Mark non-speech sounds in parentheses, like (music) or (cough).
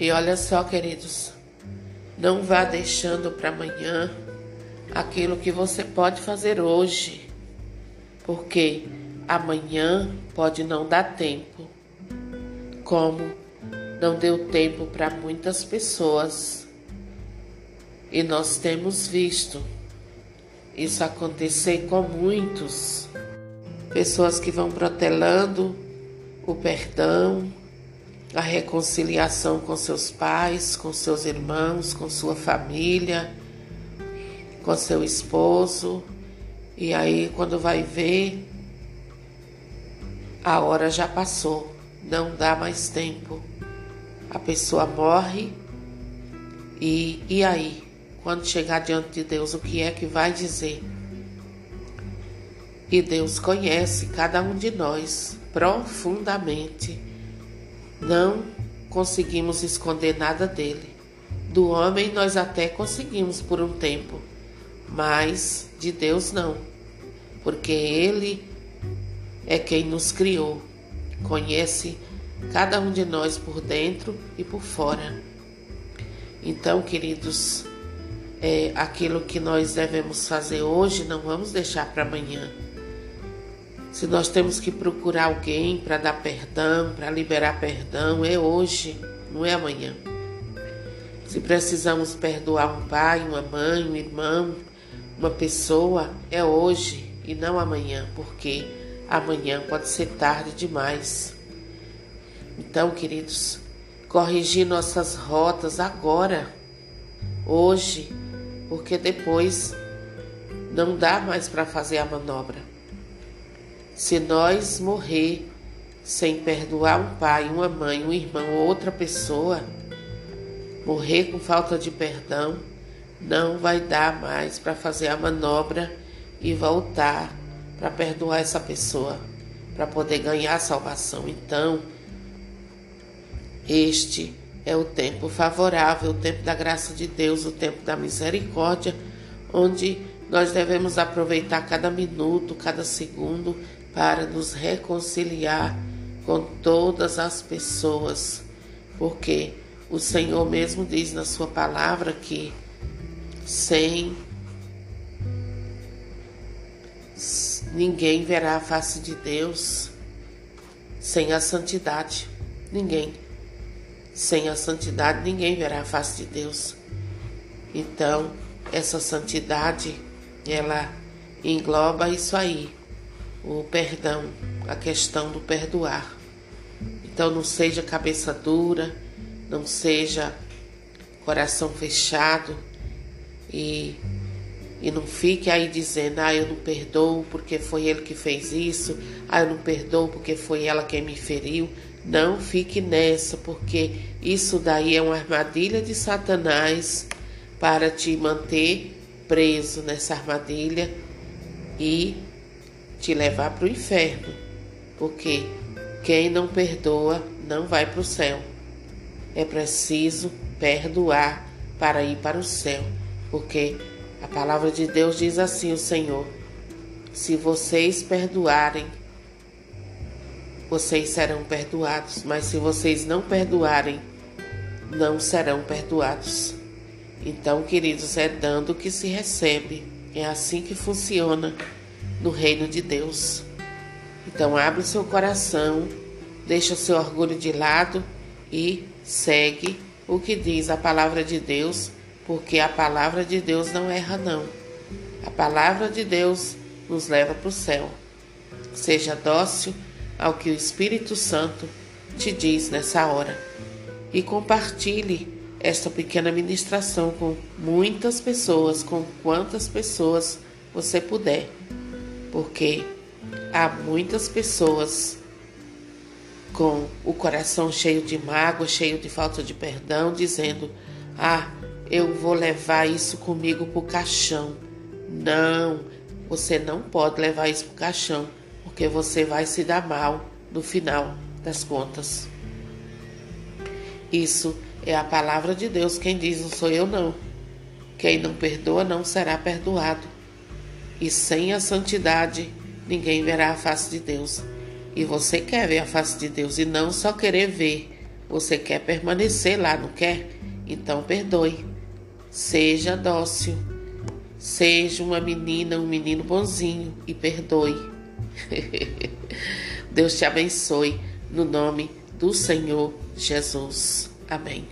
E olha só, queridos, não vá deixando para amanhã aquilo que você pode fazer hoje, porque amanhã pode não dar tempo, como não deu tempo para muitas pessoas. E nós temos visto isso acontecer com muitos. Pessoas que vão protelando o perdão, a reconciliação com seus pais, com seus irmãos, com sua família, com seu esposo. E aí, quando vai ver, a hora já passou, não dá mais tempo. A pessoa morre e, e aí? Quando chegar diante de Deus, o que é que vai dizer? E Deus conhece cada um de nós profundamente. Não conseguimos esconder nada dele. Do homem nós até conseguimos por um tempo, mas de Deus não, porque ele é quem nos criou, conhece cada um de nós por dentro e por fora. Então, queridos, é, aquilo que nós devemos fazer hoje, não vamos deixar para amanhã. Se nós temos que procurar alguém para dar perdão, para liberar perdão, é hoje, não é amanhã. Se precisamos perdoar um pai, uma mãe, um irmão, uma pessoa, é hoje e não amanhã, porque amanhã pode ser tarde demais. Então, queridos, corrigir nossas rotas agora, hoje, porque depois não dá mais para fazer a manobra. Se nós morrer sem perdoar um pai, uma mãe, um irmão ou outra pessoa, morrer com falta de perdão, não vai dar mais para fazer a manobra e voltar para perdoar essa pessoa, para poder ganhar a salvação. Então, este é o tempo favorável, o tempo da graça de Deus, o tempo da misericórdia, onde nós devemos aproveitar cada minuto, cada segundo para nos reconciliar com todas as pessoas, porque o Senhor mesmo diz na Sua palavra que sem ninguém verá a face de Deus, sem a santidade, ninguém. Sem a santidade ninguém verá a face de Deus. Então, essa santidade, ela engloba isso aí, o perdão, a questão do perdoar. Então, não seja cabeça dura, não seja coração fechado e, e não fique aí dizendo: ah, eu não perdoo porque foi ele que fez isso, ah, eu não perdoo porque foi ela quem me feriu. Não fique nessa, porque isso daí é uma armadilha de Satanás para te manter preso nessa armadilha e te levar para o inferno. Porque quem não perdoa não vai para o céu. É preciso perdoar para ir para o céu. Porque a palavra de Deus diz assim: o Senhor, se vocês perdoarem vocês serão perdoados, mas se vocês não perdoarem, não serão perdoados. Então, queridos, é dando que se recebe. É assim que funciona no reino de Deus. Então, abre o seu coração, deixa o seu orgulho de lado e segue o que diz a palavra de Deus, porque a palavra de Deus não erra, não. A palavra de Deus nos leva para o céu. Seja dócil ao que o Espírito Santo te diz nessa hora e compartilhe esta pequena ministração com muitas pessoas, com quantas pessoas você puder, porque há muitas pessoas com o coração cheio de mágoa, cheio de falta de perdão, dizendo: Ah, eu vou levar isso comigo para o caixão. Não, você não pode levar isso para o caixão porque você vai se dar mal no final das contas. Isso é a palavra de Deus. Quem diz não sou eu, não. Quem não perdoa não será perdoado. E sem a santidade, ninguém verá a face de Deus. E você quer ver a face de Deus e não só querer ver, Você quer permanecer lá, não quer? Então perdoe. Seja dócil. Seja uma menina, um menino bonzinho e perdoe. (laughs) Deus te abençoe no nome do Senhor Jesus. Amém.